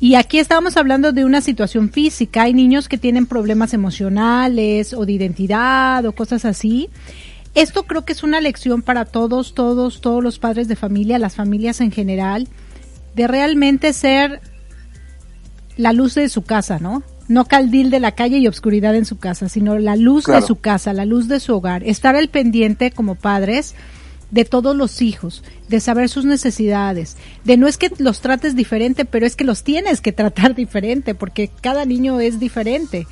Y aquí estábamos hablando de una situación física. Hay niños que tienen problemas emocionales o de identidad o cosas así. Esto creo que es una lección para todos, todos, todos los padres de familia, las familias en general de realmente ser la luz de su casa, ¿no? No caldil de la calle y obscuridad en su casa, sino la luz claro. de su casa, la luz de su hogar. Estar al pendiente como padres de todos los hijos, de saber sus necesidades, de no es que los trates diferente, pero es que los tienes que tratar diferente, porque cada niño es diferente.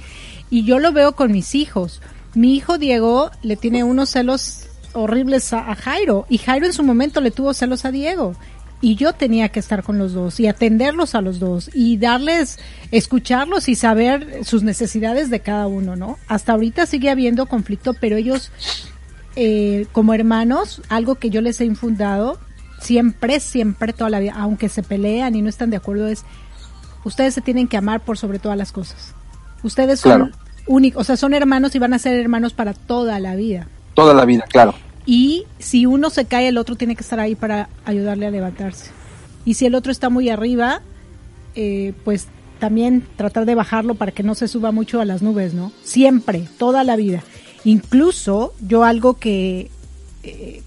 Y yo lo veo con mis hijos. Mi hijo Diego le tiene unos celos horribles a, a Jairo, y Jairo en su momento le tuvo celos a Diego y yo tenía que estar con los dos y atenderlos a los dos y darles, escucharlos y saber sus necesidades de cada uno, ¿no? Hasta ahorita sigue habiendo conflicto, pero ellos, eh, como hermanos, algo que yo les he infundado, siempre, siempre, toda la vida, aunque se pelean y no están de acuerdo, es, ustedes se tienen que amar por sobre todas las cosas. Ustedes son claro. únicos, o sea, son hermanos y van a ser hermanos para toda la vida. Toda la vida, claro y si uno se cae el otro tiene que estar ahí para ayudarle a levantarse. Y si el otro está muy arriba eh, pues también tratar de bajarlo para que no se suba mucho a las nubes no siempre toda la vida. Incluso yo algo que eh,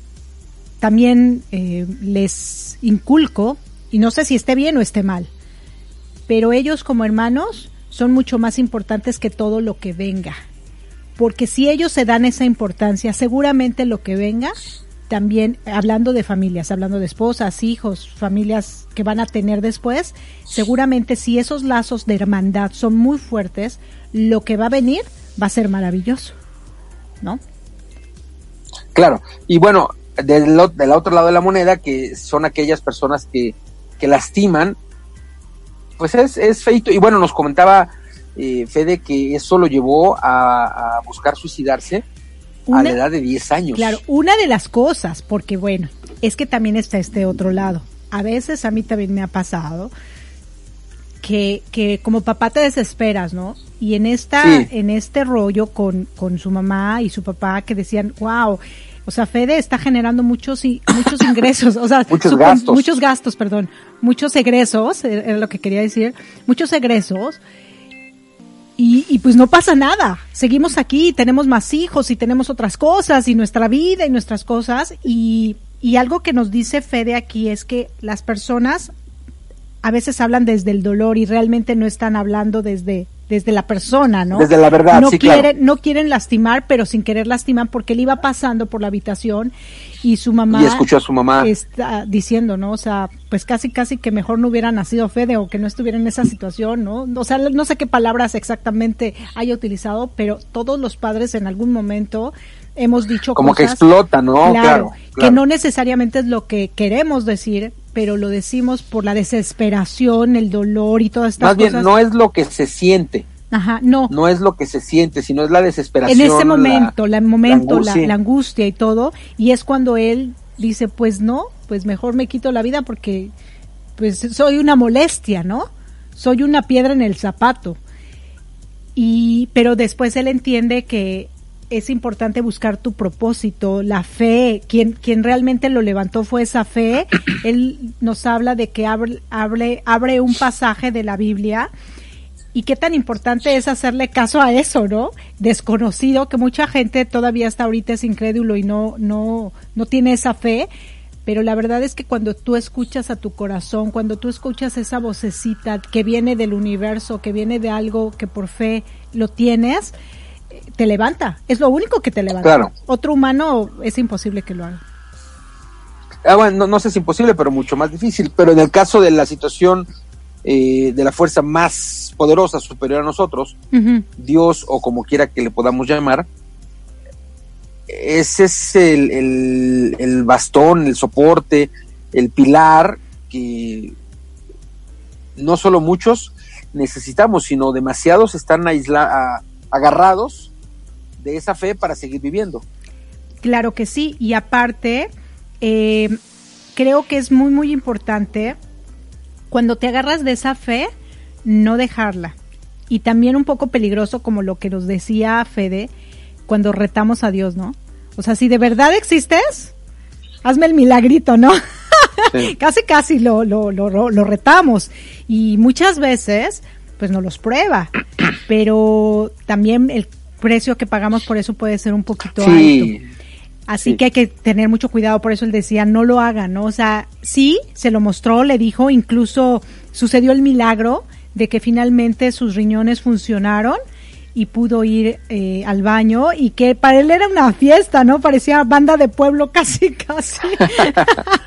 también eh, les inculco y no sé si esté bien o esté mal pero ellos como hermanos son mucho más importantes que todo lo que venga. Porque si ellos se dan esa importancia, seguramente lo que venga, también hablando de familias, hablando de esposas, hijos, familias que van a tener después, seguramente si esos lazos de hermandad son muy fuertes, lo que va a venir va a ser maravilloso, ¿no? Claro, y bueno, del, del otro lado de la moneda, que son aquellas personas que, que lastiman, pues es, es feito. Y bueno, nos comentaba eh, Fede que eso lo llevó a, buscar suicidarse a la edad de 10 años. Claro, una de las cosas, porque bueno, es que también está este otro lado. A veces a mí también me ha pasado que, que como papá te desesperas, ¿no? Y en esta, en este rollo con, con su mamá y su papá que decían, wow, o sea, Fede está generando muchos muchos ingresos, o sea, muchos gastos. Muchos gastos, perdón. Muchos egresos, eh, era lo que quería decir. Muchos egresos. Y, y, pues no pasa nada. Seguimos aquí, tenemos más hijos y tenemos otras cosas y nuestra vida y nuestras cosas. Y, y algo que nos dice Fede aquí es que las personas a veces hablan desde el dolor y realmente no están hablando desde desde la persona, ¿no? Desde la verdad, no sí, quieren, No quieren lastimar, pero sin querer lastimar, porque él iba pasando por la habitación y su mamá... Y escuchó a su mamá. Está diciendo, ¿no? O sea, pues casi, casi que mejor no hubiera nacido Fede o que no estuviera en esa situación, ¿no? O sea, no sé qué palabras exactamente haya utilizado, pero todos los padres en algún momento hemos dicho como que explota, ¿no? Claro, que no necesariamente es lo que queremos decir, pero lo decimos por la desesperación, el dolor y todas estas cosas. Más bien, no es lo que se siente. Ajá, no. No es lo que se siente, sino es la desesperación. En ese momento, la, momento, la, la, angustia y todo, y es cuando él dice, pues no, pues mejor me quito la vida porque pues soy una molestia, ¿no? Soy una piedra en el zapato. Y pero después él entiende que es importante buscar tu propósito, la fe, quien, quien realmente lo levantó fue esa fe. Él nos habla de que abre, abre, abre un pasaje de la Biblia y qué tan importante es hacerle caso a eso, ¿no? Desconocido, que mucha gente todavía hasta ahorita es incrédulo y no, no, no tiene esa fe, pero la verdad es que cuando tú escuchas a tu corazón, cuando tú escuchas esa vocecita que viene del universo, que viene de algo que por fe lo tienes, te levanta. Es lo único que te levanta. Claro. Otro humano es imposible que lo haga. Ah, bueno, no, sé si es imposible, pero mucho más difícil. Pero en el caso de la situación eh, de la fuerza más poderosa, superior a nosotros, Dios o como quiera que le podamos llamar, ese es el, el, el bastón, el soporte, el pilar que no solo muchos necesitamos, sino demasiados están aislados agarrados de esa fe para seguir viviendo. Claro que sí, y aparte, eh, creo que es muy, muy importante cuando te agarras de esa fe, no dejarla. Y también un poco peligroso como lo que nos decía Fede, cuando retamos a Dios, ¿no? O sea, si de verdad existes, hazme el milagrito, ¿no? casi, casi lo, lo, lo, lo retamos. Y muchas veces pues no los prueba. Pero también el precio que pagamos por eso puede ser un poquito alto. Así que hay que tener mucho cuidado, por eso él decía, no lo hagan, ¿no? O sea, sí, se lo mostró, le dijo, incluso sucedió el milagro de que finalmente sus riñones funcionaron y pudo ir eh, al baño y que para él era una fiesta, ¿no? Parecía banda de pueblo casi, casi.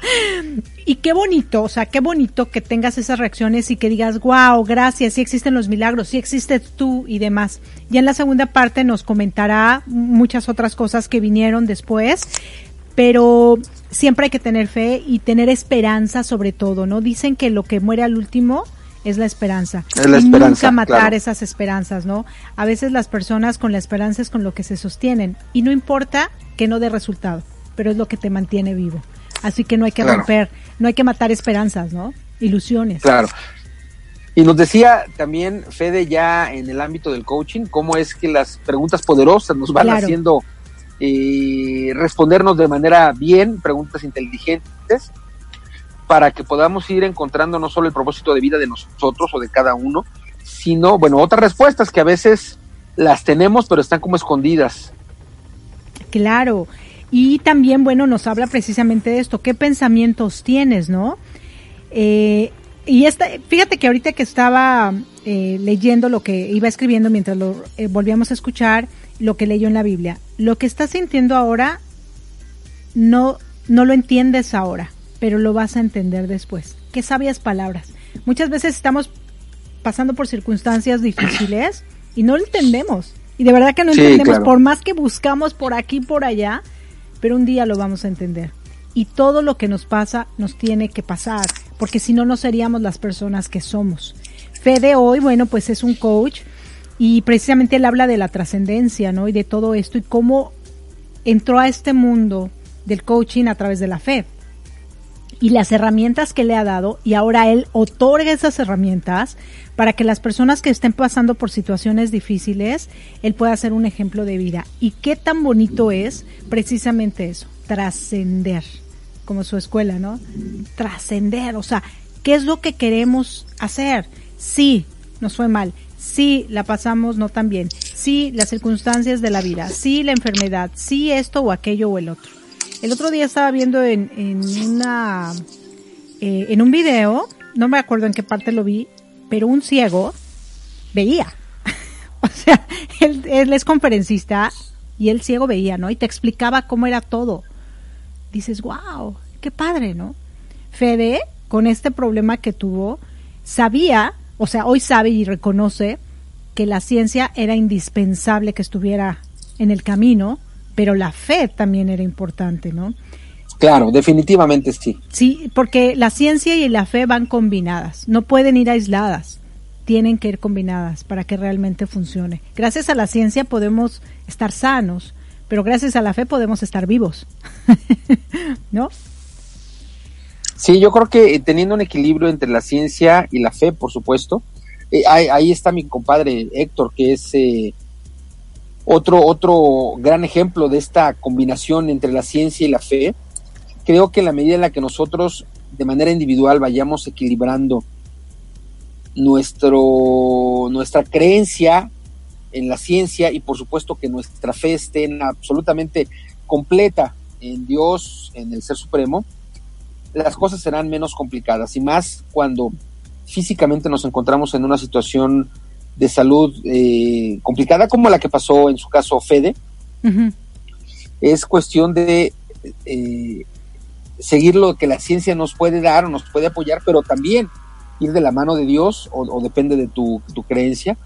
y qué bonito, o sea, qué bonito que tengas esas reacciones y que digas, wow, gracias, sí existen los milagros, sí existes tú y demás. Ya en la segunda parte nos comentará muchas otras cosas que vinieron después, pero siempre hay que tener fe y tener esperanza sobre todo, ¿no? Dicen que lo que muere al último es la esperanza. Es la esperanza, nunca matar esas esperanzas, ¿no? A veces las personas con la esperanza es con lo que se sostienen y no importa que no dé resultado, pero es lo que te mantiene vivo. Así que no hay que romper, no hay que matar esperanzas, ¿no? Ilusiones. Claro. Y nos decía también Fede ya en el ámbito del coaching, cómo es que las preguntas poderosas nos van haciendo eh, respondernos de manera bien, preguntas inteligentes, para que podamos ir encontrando no solo el propósito de vida de nosotros o de cada uno, sino, bueno, otras respuestas que a veces las tenemos, pero están como escondidas. Claro. Y también, bueno, nos habla precisamente de esto, qué pensamientos tienes, ¿no? Eh, y esta, fíjate que ahorita que estaba eh, leyendo lo que iba escribiendo mientras lo eh, volvíamos a escuchar, lo que leyó en la Biblia, lo que estás sintiendo ahora no, no lo entiendes ahora, pero lo vas a entender después. Qué sabias palabras. Muchas veces estamos pasando por circunstancias difíciles y no lo entendemos. Y de verdad que no entendemos, por más que buscamos por aquí por allá, pero un día lo vamos a entender. Y todo lo que nos pasa nos tiene que pasar, porque si no, no seríamos las personas que somos. Fede hoy, bueno, pues es un coach y precisamente él habla de la trascendencia, ¿no? Y de todo esto y cómo entró a este mundo del coaching a través de la fe y las herramientas que le ha dado y ahora él otorga esas herramientas para que las personas que estén pasando por situaciones difíciles, él pueda ser un ejemplo de vida. Y qué tan bonito es precisamente eso, trascender, como su escuela, ¿no? Trascender, o sea, ¿qué es lo que queremos hacer? Sí, nos fue mal, sí, la pasamos no tan bien, sí, las circunstancias de la vida, sí, la enfermedad, sí, esto o aquello o el otro el otro día estaba viendo en, en una, eh, en un video, no me acuerdo en qué parte lo vi, pero un ciego veía. o sea, él, él es conferencista y el ciego veía, ¿no? Y te explicaba cómo era todo. Dices, wow, qué padre, ¿no? Fede, con este problema que tuvo, sabía, o sea, hoy sabe y reconoce que la ciencia era indispensable que estuviera en el camino pero la fe también era importante, ¿no? Claro, definitivamente sí. Sí, porque la ciencia y la fe van combinadas, no pueden ir aisladas, tienen que ir combinadas para que realmente funcione. Gracias a la ciencia podemos estar sanos, pero gracias a la fe podemos estar vivos, ¿no? Sí, yo creo que teniendo un equilibrio entre la ciencia y la fe, por supuesto, eh, ahí, está mi compadre Héctor, que es eh, otro, otro gran ejemplo de esta combinación entre la ciencia y la fe, creo que en la medida en la que nosotros de manera individual vayamos equilibrando nuestro, nuestra creencia en la ciencia y por supuesto que nuestra fe esté absolutamente completa en Dios, en el Ser Supremo, las cosas serán menos complicadas. Y más cuando físicamente nos encontramos en una situación de salud eh, complicada como la que pasó en su caso Fede, es cuestión de eh, seguir lo que la ciencia nos puede dar o nos puede apoyar, pero también ir de la mano de Dios o, depende de tu, creencia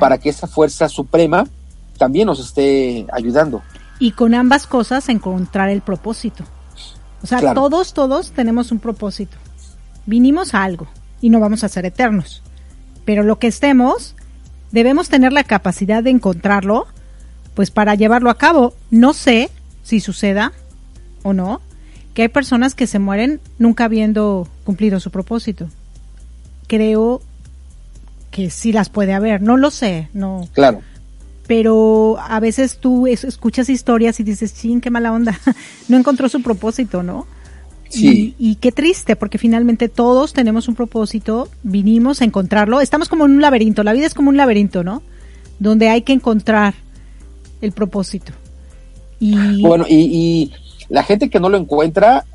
para que esa fuerza suprema también nos esté ayudando. Y con ambas cosas encontrar el propósito. O sea, todos, todos tenemos un propósito. Vinimos a algo y no vamos a ser eternos. Pero lo que estemos, debemos tener la capacidad de encontrarlo, pues para llevarlo a cabo. No sé si suceda o no, que hay personas que se mueren nunca habiendo cumplido su propósito. Creo que sí las puede haber, no lo sé, no. Claro. Pero a veces tú escuchas historias y dices, ching, qué mala onda, no encontró su propósito, ¿no? Y, qué triste, porque finalmente todos tenemos un propósito, vinimos a encontrarlo. Estamos como en un laberinto, la vida es como un laberinto, ¿no? Donde hay que encontrar el propósito. Y... Bueno, y, la gente que no lo encuentra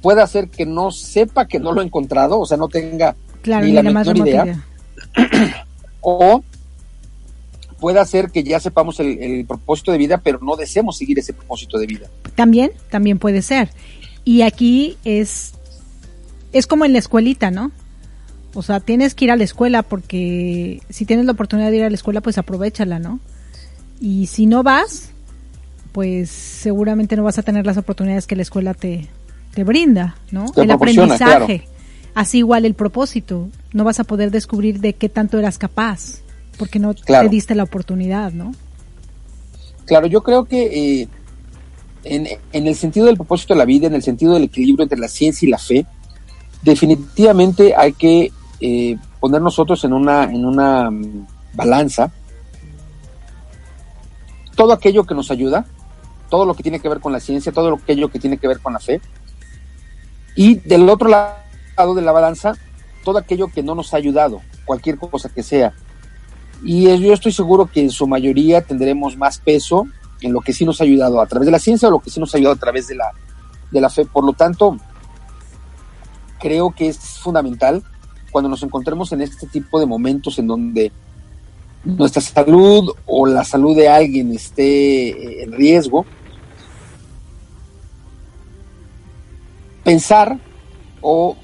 puede hacer que no sepa que no lo ha encontrado, o sea, no tenga ni, la, menor idea. o puede hacer que ya sepamos el, el, propósito de vida, pero no deseemos seguir ese propósito de vida. También, también puede ser. Y aquí es, es como en la escuelita, ¿no? O sea, tienes que ir a la escuela porque si tienes la oportunidad de ir a la escuela, pues aprovechala, ¿no? Y si no vas, pues seguramente no vas a tener las oportunidades que la escuela te, te brinda, ¿no? el aprendizaje. Así igual el propósito. No vas a poder descubrir de qué tanto eras capaz porque no te diste la oportunidad, ¿no? Claro, yo creo que eh, en, el sentido del propósito de la vida, en el sentido del equilibrio entre la ciencia y la fe, definitivamente hay que eh, poner nosotros en una, en una mm, balanza todo aquello que nos ayuda, todo lo que tiene que ver con la ciencia, todo aquello que tiene que ver con la fe, y del otro lado de la balanza, todo aquello que no nos ha ayudado, cualquier cosa que sea. Y yo estoy seguro que en su mayoría tendremos más peso en lo que sí nos ha ayudado a través de la ciencia o lo que sí nos ha ayudado a través de la, de la fe. Por lo tanto, creo que es fundamental cuando nos encontremos en este tipo de momentos en donde nuestra salud o la salud de alguien esté en riesgo, pensar o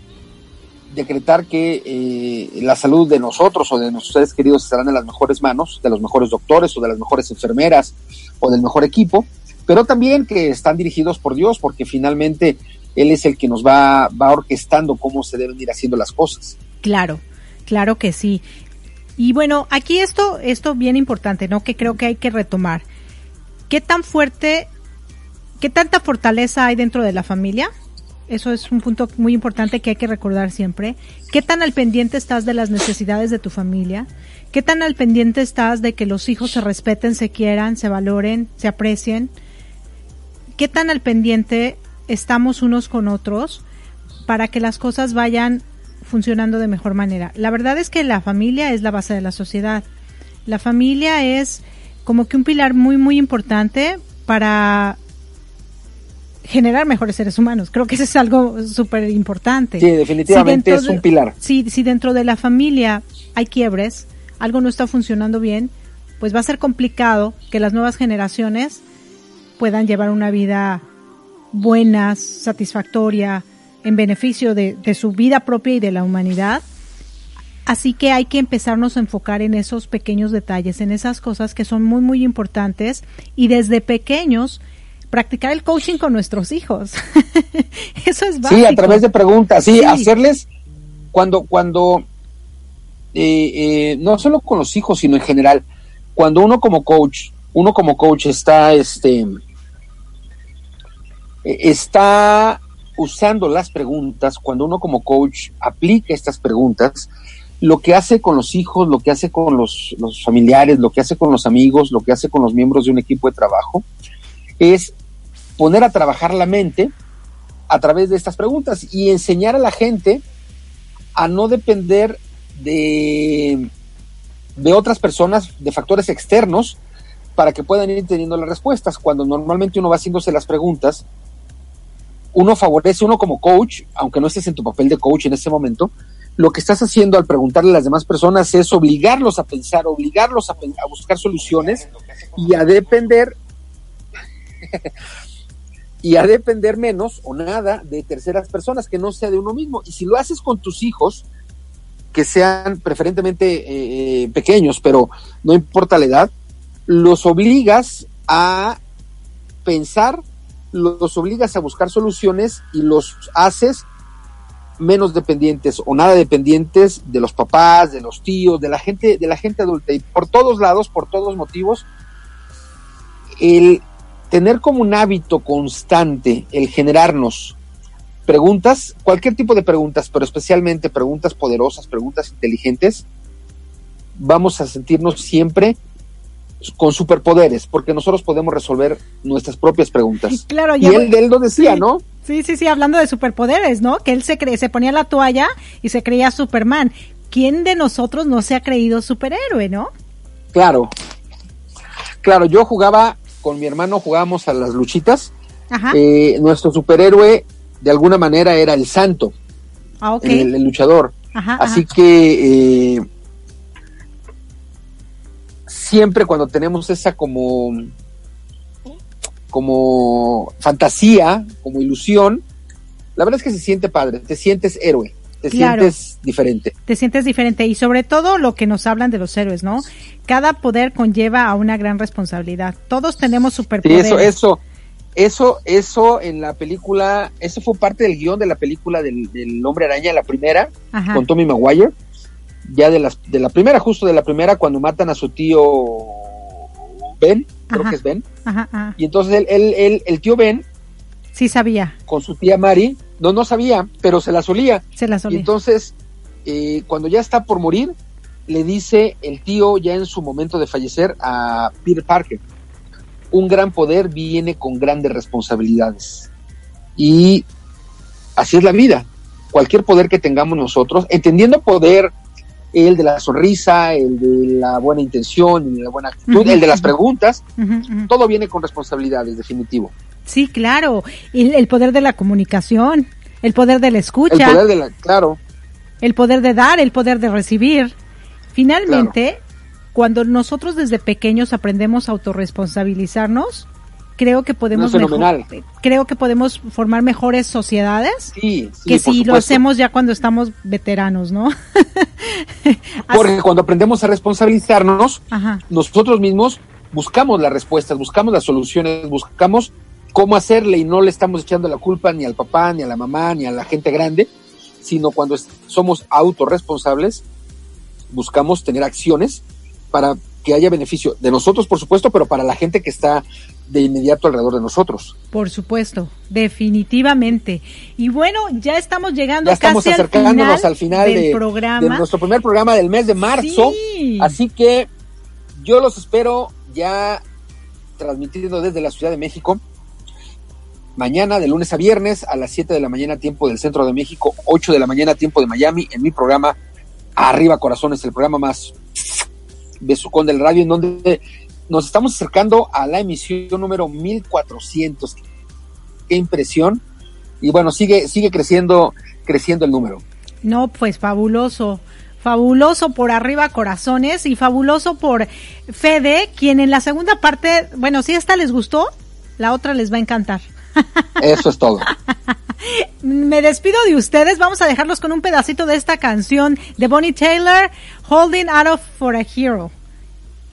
decretar que eh, la salud de nosotros o de nuestros seres queridos estarán en las mejores manos, de los mejores doctores o de las mejores enfermeras o del mejor equipo, pero también que están dirigidos por Dios, porque finalmente Él es el que nos va, va orquestando cómo se deben ir haciendo las cosas. Claro, claro que sí. Y bueno, aquí esto, esto bien importante, ¿no? Que creo que hay que retomar. ¿Qué tan fuerte, qué tanta fortaleza hay dentro de la familia? Eso es un punto muy importante que hay que recordar siempre. ¿Qué tan al pendiente estás de las necesidades de tu familia? ¿Qué tan al pendiente estás de que los hijos se respeten, se quieran, se valoren, se aprecien? ¿Qué tan al pendiente estamos unos con otros para que las cosas vayan funcionando de mejor manera? La verdad es que la familia es la base de la sociedad. La familia es como que un pilar muy, muy importante para generar mejores seres humanos. Creo que eso es algo súper importante. Sí, definitivamente es un pilar. Si, si dentro de la familia hay quiebres, algo no está funcionando bien, pues va a ser complicado que las nuevas generaciones puedan llevar una vida buena, satisfactoria, en beneficio de, de su vida propia y de la humanidad. Así que hay que empezarnos a enfocar en esos pequeños detalles, en esas cosas que son muy, muy importantes y desde pequeños practicar el coaching con nuestros hijos. Eso es básico. Sí, a través de preguntas, sí, hacerles cuando, cuando, eh, eh, no solo con los hijos, sino en general, cuando uno como coach, uno como coach está, este, e, está usando las preguntas, cuando uno como coach aplica estas preguntas, lo que hace con los hijos, lo que hace con los, los familiares, lo que hace con los amigos, lo que hace con los miembros de un equipo de trabajo, es poner a trabajar la mente a través de estas preguntas y enseñar a la gente a no depender de, de otras personas, de factores externos, para que puedan ir teniendo las respuestas. Cuando normalmente uno va haciéndose las preguntas, uno favorece, uno como coach, aunque no estés en tu papel de coach en ese momento, lo que estás haciendo al preguntarle a las demás personas es obligarlos a pensar, obligarlos a, a buscar soluciones y a depender y a depender menos o nada de terceras personas que no sea de uno mismo. Y si lo haces con tus hijos, que sean preferentemente eh, eh, pequeños, pero no importa la edad, los obligas a pensar, los obligas a buscar soluciones y los haces menos dependientes o nada dependientes de los papás, de los tíos, de la gente, de la gente adulta. Y por todos lados, por todos motivos, el tener como un hábito constante el generarnos preguntas, cualquier tipo de preguntas, pero especialmente preguntas poderosas, preguntas inteligentes, vamos a sentirnos siempre con superpoderes, porque nosotros podemos resolver nuestras propias preguntas. Claro, y él, él lo decía, ¿no? Sí, sí, sí, hablando de superpoderes, ¿no? Que él se, cree, se ponía la toalla y se creía Superman. ¿Quién de nosotros no se ha creído superhéroe, no? Claro. Claro, yo jugaba con mi hermano jugábamos a las luchitas. Eh, nuestro superhéroe, de alguna manera, era el santo, ah, el, luchador. Así que eh, siempre cuando tenemos esa como, como fantasía, como ilusión, la verdad es que se siente padre, te sientes héroe te sientes diferente. Te sientes diferente y sobre todo lo que nos hablan de los héroes, ¿no? Cada poder conlleva a una gran responsabilidad. Todos tenemos superpoderes. eso, eso, eso, eso en la película, eso fue parte del guion de la película del, Hombre Araña, la primera, con Tommy Maguire. Ya de, las, de la primera, justo de la primera, cuando matan a su tío Ben, creo que es Ben. Y entonces él, el tío Ben Sí sabía. Con su tía Mari. No, no sabía, pero se la solía. Se la solía. Y entonces, eh, cuando ya está por morir, le dice el tío ya en su momento de fallecer a Peter Parker, un gran poder viene con grandes responsabilidades. Y así es la vida. Cualquier poder que tengamos nosotros, entendiendo poder, el de la sonrisa, el de la buena intención, el de la buena actitud, el de las preguntas, todo viene con responsabilidades, definitivo. Sí, claro. El, el, poder de la comunicación, el poder de la escucha. El poder de la, claro. el poder de dar, el poder de recibir. Finalmente, cuando nosotros desde pequeños aprendemos a autorresponsabilizarnos, creo que podemos creo que podemos formar mejores sociedades que si lo hacemos ya cuando estamos veteranos, ¿no? Porque cuando aprendemos a responsabilizarnos, nosotros mismos buscamos las respuestas, buscamos las soluciones, buscamos cómo hacerle y no le estamos echando la culpa ni al papá, ni a la mamá, ni a la gente grande, sino cuando somos autorresponsables, buscamos tener acciones para que haya beneficio de nosotros, por supuesto, pero para la gente que está de inmediato alrededor de nosotros. Por supuesto, definitivamente. Y bueno, ya estamos llegando ya estamos casi acercándonos al final, del de, programa. de nuestro primer programa del mes de marzo. Así que yo los espero ya transmitiendo desde la Ciudad de México. Mañana, de lunes a viernes, a las 7 de la mañana, tiempo del centro de México, 8 de la mañana, tiempo de Miami, en mi programa Arriba Corazones, el programa más besucón del radio, en donde nos estamos acercando a la emisión número 1400. Qué impresión. Y bueno, sigue, sigue creciendo, creciendo el número. No, pues fabuloso. Fabuloso por arriba corazones y fabuloso por Fede, quien en la segunda parte, bueno, si esta les gustó, la otra les va a encantar. Eso es todo. Me despido de ustedes. Vamos a dejarlos con un pedacito de esta canción de Bonnie Taylor, Holding Out of for a Hero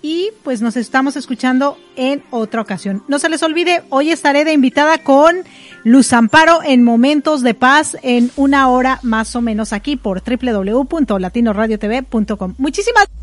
y pues nos estamos escuchando en otra ocasión. No se les olvide, hoy estaré de invitada con Luz Amparo en Momentos de Paz en una hora más o menos aquí por www.latinoradiotv.com. Muchísimas Gracias